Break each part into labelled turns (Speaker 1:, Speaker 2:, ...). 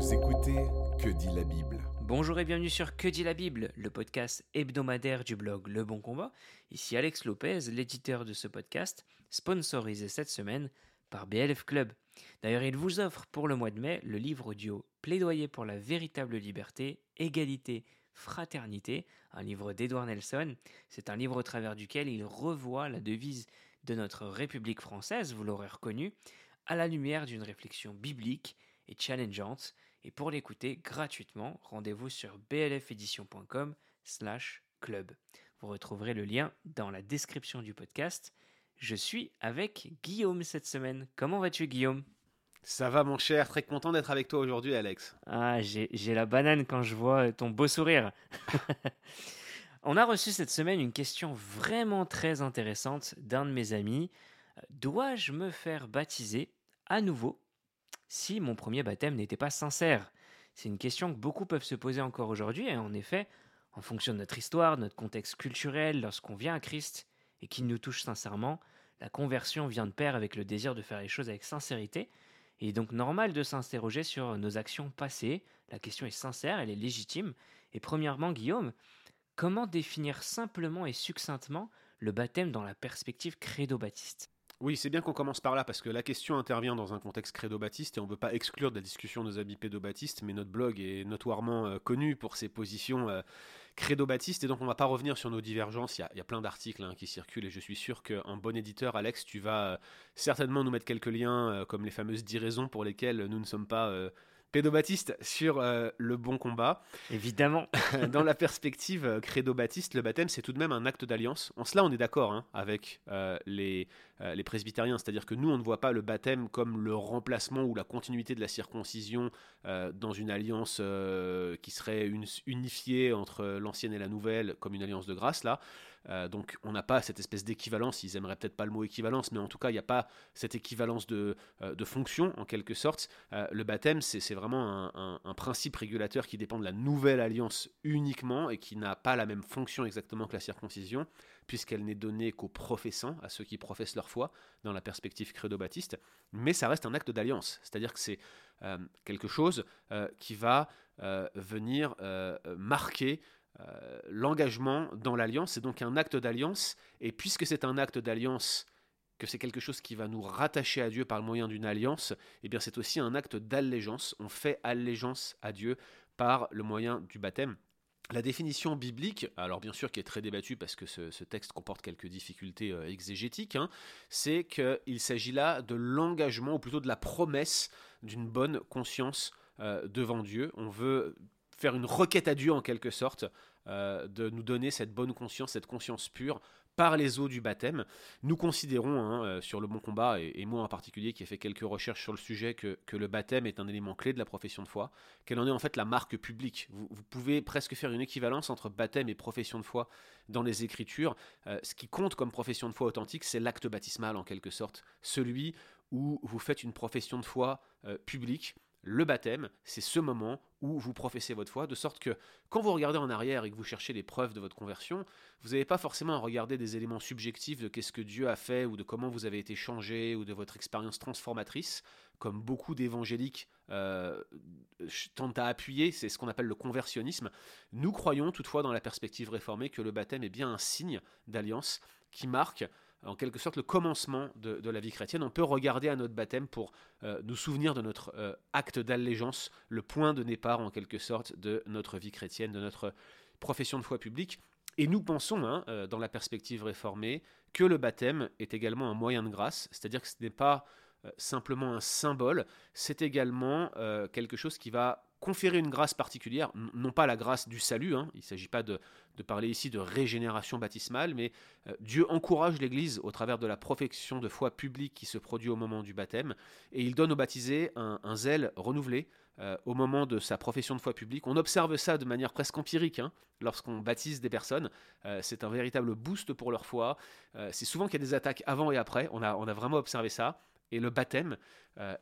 Speaker 1: Vous écoutez Que dit la Bible
Speaker 2: Bonjour et bienvenue sur Que dit la Bible, le podcast hebdomadaire du blog Le Bon Combat. Ici Alex Lopez, l'éditeur de ce podcast, sponsorisé cette semaine par BLF Club. D'ailleurs, il vous offre pour le mois de mai le livre audio Plaidoyer pour la véritable liberté, égalité, fraternité, un livre d'Edouard Nelson. C'est un livre au travers duquel il revoit la devise de notre République française, vous l'aurez reconnu, à la lumière d'une réflexion biblique et challengeante. Et pour l'écouter gratuitement, rendez-vous sur blfedition.com slash club. Vous retrouverez le lien dans la description du podcast. Je suis avec Guillaume cette semaine. Comment vas-tu Guillaume?
Speaker 3: Ça va mon cher, très content d'être avec toi aujourd'hui Alex.
Speaker 2: Ah, j'ai la banane quand je vois ton beau sourire. On a reçu cette semaine une question vraiment très intéressante d'un de mes amis. Dois-je me faire baptiser à nouveau si mon premier baptême n'était pas sincère C'est une question que beaucoup peuvent se poser encore aujourd'hui et en effet, en fonction de notre histoire, de notre contexte culturel, lorsqu'on vient à Christ et qu'il nous touche sincèrement, la conversion vient de pair avec le désir de faire les choses avec sincérité. Il est donc normal de s'interroger sur nos actions passées. La question est sincère, elle est légitime. Et premièrement, Guillaume, comment définir simplement et succinctement le baptême dans la perspective credo-baptiste?
Speaker 3: Oui, c'est bien qu'on commence par là parce que la question intervient dans un contexte credo-baptiste et on ne veut pas exclure de la discussion nos amis pédo-baptistes, mais notre blog est notoirement euh, connu pour ses positions euh, credo-baptistes et donc on ne va pas revenir sur nos divergences. Il y a, plein d'articles hein, qui circulent et je suis sûr qu'un bon éditeur, Alex, tu vas euh, certainement nous mettre quelques liens comme les fameuses 10 raisons pour lesquelles nous ne sommes pas pédo-baptiste sur le bon combat.
Speaker 2: Évidemment.
Speaker 3: Dans la perspective credo-baptiste, le baptême, c'est tout de même un acte d'alliance. En cela, on est d'accord hein, avec les, euh, les presbytériens, c'est-à-dire que nous, on ne voit pas le baptême comme le remplacement ou la continuité de la circoncision euh, dans une alliance euh, qui serait unifiée entre l'ancienne et la nouvelle, comme une alliance de grâce, là. Donc on n'a pas cette espèce d'équivalence, ils aimeraient peut-être pas le mot équivalence, mais en tout cas il n'y a pas cette équivalence de, de fonction en quelque sorte. le baptême c'est vraiment un, principe régulateur qui dépend de la nouvelle alliance uniquement et qui n'a pas la même fonction exactement que la circoncision puisqu'elle n'est donnée qu'aux professants, à ceux qui professent leur foi, dans la perspective credo-baptiste, mais ça reste un acte d'alliance, c'est-à-dire que c'est euh, quelque chose euh, qui va euh, venir marquer l'engagement dans l'alliance, c'est donc un acte d'alliance, et puisque c'est un acte d'alliance, que c'est quelque chose qui va nous rattacher à Dieu par le moyen d'une alliance, eh bien c'est aussi un acte d'allégeance, on fait allégeance à Dieu par le moyen du baptême. La définition biblique, alors bien sûr qui est très débattue parce que ce, texte comporte quelques difficultés euh, exégétiques, hein, c'est qu'il s'agit là de l'engagement, ou plutôt de la promesse d'une bonne conscience euh, devant Dieu. On veut faire une requête à Dieu en quelque sorte, euh, de nous donner cette bonne conscience, cette conscience pure par les eaux du baptême. Nous considérons, hein, euh, sur le bon combat, et, moi en particulier qui ai fait quelques recherches sur le sujet, que, le baptême est un élément clé de la profession de foi, qu'elle en est en fait la marque publique. Vous, pouvez presque faire une équivalence entre baptême et profession de foi dans les Écritures. Euh, ce qui compte comme profession de foi authentique, c'est l'acte baptismal en quelque sorte, celui où vous faites une profession de foi publique le baptême, c'est ce moment où vous professez votre foi, de sorte que quand vous regardez en arrière et que vous cherchez les preuves de votre conversion, vous n'avez pas forcément à regarder des éléments subjectifs de qu'est-ce que Dieu a fait ou de comment vous avez été changé ou de votre expérience transformatrice, comme beaucoup d'évangéliques euh, tentent à appuyer, c'est ce qu'on appelle le conversionnisme. Nous croyons toutefois dans la perspective réformée que le baptême est bien un signe d'alliance qui marque en quelque sorte le commencement de, la vie chrétienne. On peut regarder à notre baptême pour euh, nous souvenir de notre euh, acte d'allégeance, le point de départ en quelque sorte de notre vie chrétienne, de notre profession de foi publique. Et nous pensons, hein, euh, dans la perspective réformée, que le baptême est également un moyen de grâce, c'est-à-dire que ce n'est pas simplement un symbole, c'est également quelque chose qui va conférer une grâce particulière, non pas la grâce du salut, hein. il ne s'agit pas de, parler ici de régénération baptismale, mais euh, Dieu encourage l'Église au travers de la profession de foi publique qui se produit au moment du baptême, et il donne au baptisé un, zèle renouvelé euh, au moment de sa profession de foi publique. On observe ça de manière presque empirique hein, lorsqu'on baptise des personnes, euh, c'est un véritable boost pour leur foi, c'est souvent qu'il y a des attaques avant et après, on a vraiment observé ça, et le baptême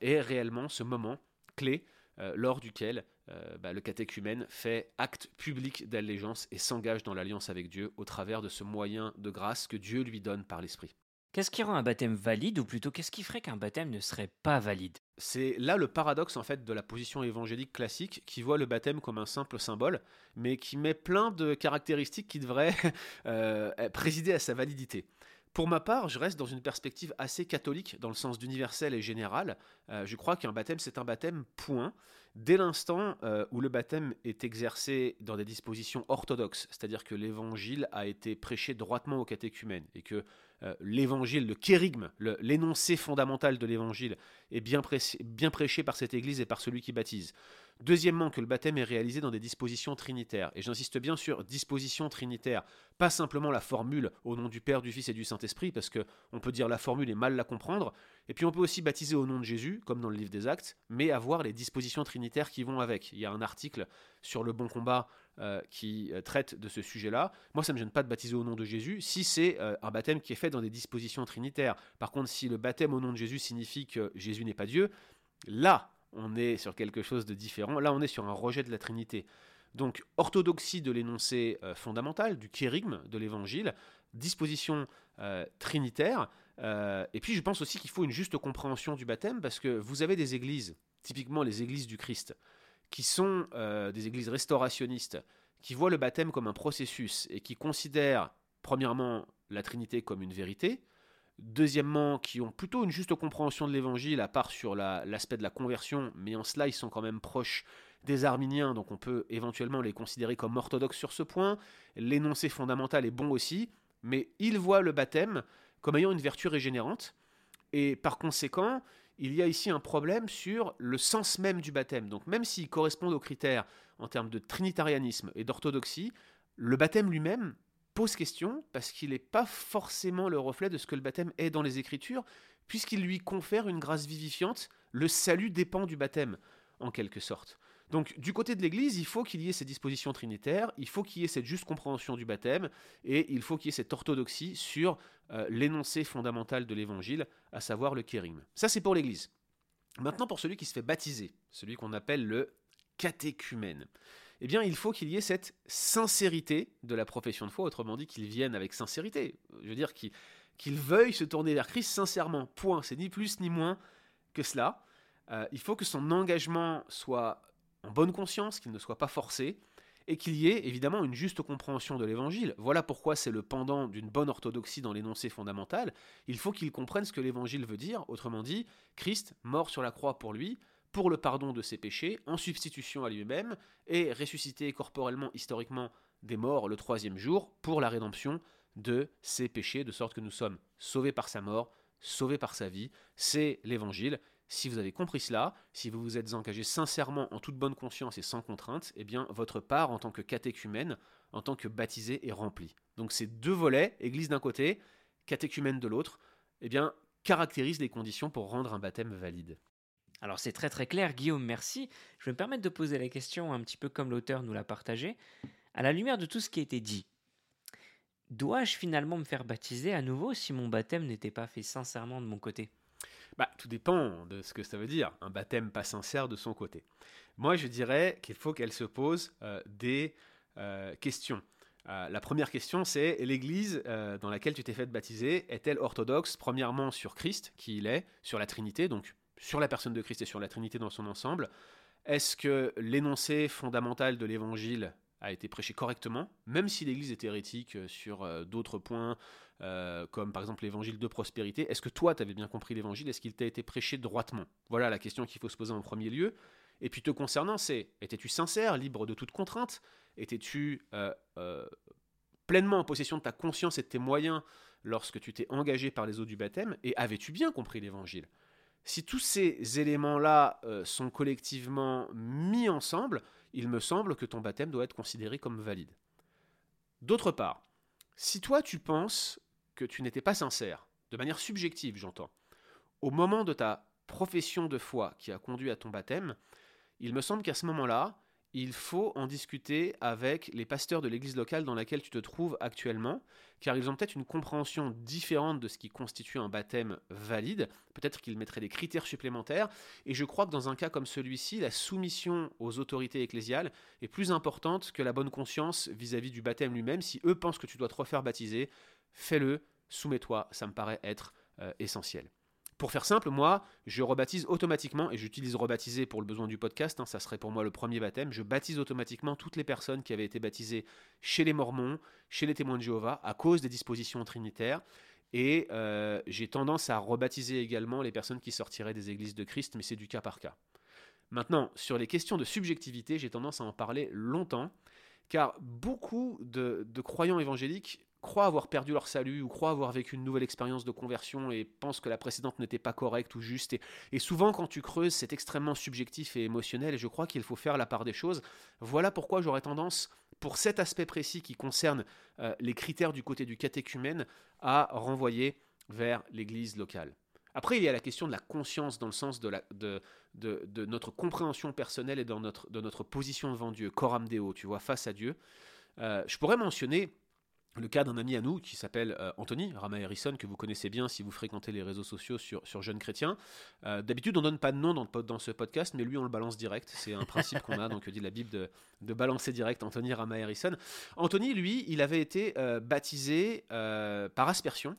Speaker 3: est réellement ce moment clé euh, lors duquel euh, bah, le catéchumène fait acte public d'allégeance et s'engage dans l'alliance avec Dieu au travers de ce moyen de grâce que Dieu lui donne par l'Esprit.
Speaker 2: Qu'est-ce qui rend un baptême valide ou plutôt qu'est-ce qui ferait qu'un baptême ne serait pas valide?
Speaker 3: C'est là le paradoxe en fait de la position évangélique classique qui voit le baptême comme un simple symbole, mais qui met plein de caractéristiques qui devraient euh, présider à sa validité. Pour ma part, je reste dans une perspective assez catholique, dans le sens d'universel et général. Euh, je crois qu'un baptême, c'est un baptême, point. Dès l'instant euh, où le baptême est exercé dans des dispositions orthodoxes, c'est-à-dire que l'évangile a été prêché droitement au catéchumène et que euh, l'évangile, le kérigme, l'énoncé fondamental de l'évangile est bien prêché par cette église et par celui qui baptise. Deuxièmement, que le baptême est réalisé dans des dispositions trinitaires. Et j'insiste bien sur dispositions trinitaires, pas simplement la formule au nom du Père, du Fils et du Saint-Esprit, parce qu'on peut dire la formule et mal la comprendre. Et puis on peut aussi baptiser au nom de Jésus, comme dans le livre des Actes, mais avoir les dispositions trinitaires qui vont avec. Il y a un article sur le bon combat euh, qui euh, traite de ce sujet-là. Moi, ça ne me gêne pas de baptiser au nom de Jésus si c'est euh, un baptême qui est fait dans des dispositions trinitaires. Par contre, si le baptême au nom de Jésus signifie que Jésus n'est pas Dieu, là, on est sur quelque chose de différent. Là, on est sur un rejet de la Trinité. Donc, orthodoxie de l'énoncé fondamental, du kérigme de l'évangile, disposition trinitaire. et puis, je pense aussi qu'il faut une juste compréhension du baptême parce que vous avez des églises, typiquement les églises du Christ, qui sont euh, des églises restaurationnistes, qui voient le baptême comme un processus et qui considèrent, premièrement, la Trinité comme une vérité, deuxièmement, qui ont plutôt une juste compréhension de l'Évangile, à part sur l'aspect de la conversion, mais en cela, ils sont quand même proches des arminiens, donc on peut éventuellement les considérer comme orthodoxes sur ce point. L'énoncé fondamental est bon aussi, mais ils voient le baptême comme ayant une vertu régénérante, et par conséquent, il y a ici un problème sur le sens même du baptême. Donc même s'il correspond aux critères en termes de trinitarianisme et d'orthodoxie, le baptême lui-même pose question parce qu'il n'est pas forcément le reflet de ce que le baptême est dans les Écritures, puisqu'il lui confère une grâce vivifiante. Le salut dépend du baptême, en quelque sorte. Donc du côté de l'Église, il faut qu'il y ait ces dispositions trinitaires, il faut qu'il y ait cette juste compréhension du baptême, et il faut qu'il y ait cette orthodoxie sur euh, l'énoncé fondamental de l'Évangile, à savoir le kérigme. Ça c'est pour l'Église. Maintenant pour celui qui se fait baptiser, celui qu'on appelle le catéchumène, eh bien il faut qu'il y ait cette sincérité de la profession de foi, autrement dit qu'il vienne avec sincérité. Je veux dire qu'il veuille se tourner vers Christ sincèrement. Point. C'est ni plus ni moins que cela. Euh, il faut que son engagement soit en bonne conscience, qu'il ne soit pas forcé, et qu'il y ait évidemment une juste compréhension de l'évangile. Voilà pourquoi c'est le pendant d'une bonne orthodoxie dans l'énoncé fondamental. Il faut qu'il comprenne ce que l'évangile veut dire, autrement dit, Christ mort sur la croix pour lui, pour le pardon de ses péchés, en substitution à lui-même, et ressuscité corporellement, historiquement, des morts le troisième jour, pour la rédemption de ses péchés, de sorte que nous sommes sauvés par sa mort, sauvés par sa vie. C'est l'évangile. Si vous avez compris cela, si vous vous êtes engagé sincèrement en toute bonne conscience et sans contrainte, eh bien votre part en tant que catéchumène, en tant que baptisé est remplie. Donc ces deux volets, église d'un côté, catéchumène de l'autre, eh bien caractérisent les conditions pour rendre un baptême valide.
Speaker 2: Alors c'est très très clair, Guillaume, merci. Je vais me permettre de poser la question un petit peu comme l'auteur nous l'a partagé. À la lumière de tout ce qui a été dit, dois-je finalement me faire baptiser à nouveau si mon baptême n'était pas fait sincèrement de mon côté?
Speaker 3: Bah, tout dépend de ce que ça veut dire, un baptême pas sincère de son côté. Moi, je dirais qu'il faut qu'elle se pose euh, des euh, questions. Euh, la première question, c'est l'Église dans laquelle tu t'es fait baptiser est-elle orthodoxe Premièrement sur Christ, qui il est, sur la Trinité, donc sur la personne de Christ et sur la Trinité dans son ensemble. Est-ce que l'énoncé fondamental de l'Évangile a été prêché correctement, même si l'Église est hérétique sur d'autres points, euh, comme par exemple l'évangile de prospérité? Est-ce que toi, tu avais bien compris l'évangile? Est-ce qu'il t'a été prêché droitement? Voilà la question qu'il faut se poser en premier lieu. Et puis te concernant, c'est étais-tu sincère, libre de toute contrainte? Étais-tu euh, euh, pleinement en possession de ta conscience et de tes moyens lorsque tu t'es engagé par les eaux du baptême? Et avais-tu bien compris l'évangile? Si tous ces éléments-là sont collectivement mis ensemble, il me semble que ton baptême doit être considéré comme valide. D'autre part, si toi tu penses que tu n'étais pas sincère, de manière subjective j'entends, au moment de ta profession de foi qui a conduit à ton baptême, il me semble qu'à ce moment-là, il faut en discuter avec les pasteurs de l'église locale dans laquelle tu te trouves actuellement, car ils ont peut-être une compréhension différente de ce qui constitue un baptême valide, peut-être qu'ils mettraient des critères supplémentaires, et je crois que dans un cas comme celui-ci, la soumission aux autorités ecclésiales est plus importante que la bonne conscience vis-à-vis du baptême lui-même. Si eux pensent que tu dois te refaire baptiser, fais-le, soumets-toi, ça me paraît être euh, essentiel. Pour faire simple, moi, je rebaptise automatiquement, et j'utilise rebaptiser pour le besoin du podcast, hein, ça serait pour moi le premier baptême, je baptise automatiquement toutes les personnes qui avaient été baptisées chez les Mormons, chez les témoins de Jéhovah, à cause des dispositions trinitaires, et euh, j'ai tendance à rebaptiser également les personnes qui sortiraient des églises de Christ, mais c'est du cas par cas. Maintenant, sur les questions de subjectivité, j'ai tendance à en parler longtemps, car beaucoup de, croyants évangéliques croient avoir perdu leur salut ou croient avoir vécu une nouvelle expérience de conversion et pensent que la précédente n'était pas correcte ou juste. Et, souvent, quand tu creuses, c'est extrêmement subjectif et émotionnel et je crois qu'il faut faire la part des choses. Voilà pourquoi j'aurais tendance, pour cet aspect précis qui concerne euh, les critères du côté du catéchumène, à renvoyer vers l'Église locale. Après, il y a la question de la conscience dans le sens de, notre compréhension personnelle et dans notre, de notre position devant Dieu, coram deo, tu vois, face à Dieu. Euh, je pourrais mentionner le cas d'un ami à nous qui s'appelle euh, Anthony Rama Harrison, que vous connaissez bien si vous fréquentez les réseaux sociaux sur, sur Jeunes Chrétiens. Euh, d'habitude, on donne pas de nom dans, ce podcast, mais lui, on le balance direct. C'est un principe qu'on a, donc dit la Bible, de, de, balancer direct Anthony Rama Harrison. Anthony, lui, il avait été baptisé par aspersion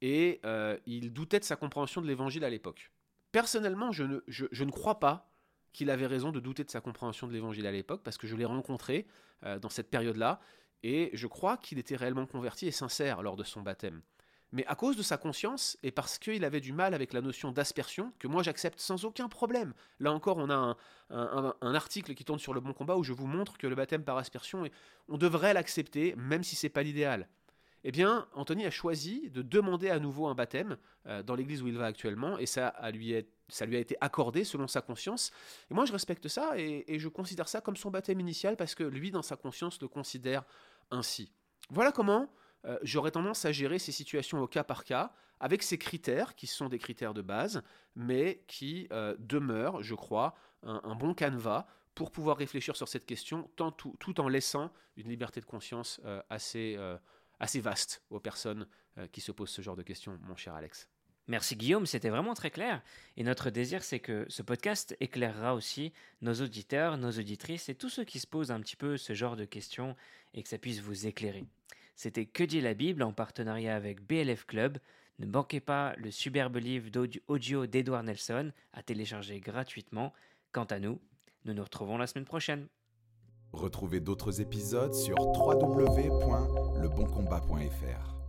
Speaker 3: et il doutait de sa compréhension de l'évangile à l'époque. Personnellement, je ne, je, ne crois pas qu'il avait raison de douter de sa compréhension de l'évangile à l'époque, parce que je l'ai rencontré euh, dans cette période-là, et je crois qu'il était réellement converti et sincère lors de son baptême. Mais à cause de sa conscience, et parce qu'il avait du mal avec la notion d'aspersion, que moi j'accepte sans aucun problème. Là encore, on a un, article qui tourne sur le bon combat où je vous montre que le baptême par aspersion, on devrait l'accepter, même si c'est pas l'idéal eh bien, Anthony a choisi de demander à nouveau un baptême euh, dans l'église où il va actuellement, et ça, lui a été accordé selon sa conscience. Et moi, je respecte ça, et, je considère ça comme son baptême initial, parce que lui, dans sa conscience, le considère ainsi. Voilà comment euh, j'aurais tendance à gérer ces situations au cas par cas, avec ces critères, qui sont des critères de base, mais qui euh, demeurent, je crois, un, bon canevas pour pouvoir réfléchir sur cette question, tout, en laissant une liberté de conscience assez assez vaste aux personnes euh, qui se posent ce genre de questions, mon cher Alex.
Speaker 2: Merci Guillaume, c'était vraiment très clair. Et notre désir, c'est que ce podcast éclairera aussi nos auditeurs, nos auditrices et tous ceux qui se posent un petit peu ce genre de questions et que ça puisse vous éclairer. C'était Que dit la Bible en partenariat avec BLF Club. Ne manquez pas le superbe livre audio d'Edouard Nelson à télécharger gratuitement. Quant à nous, nous nous retrouvons la semaine prochaine.
Speaker 1: Retrouvez d'autres épisodes sur www.leboncombat.fr.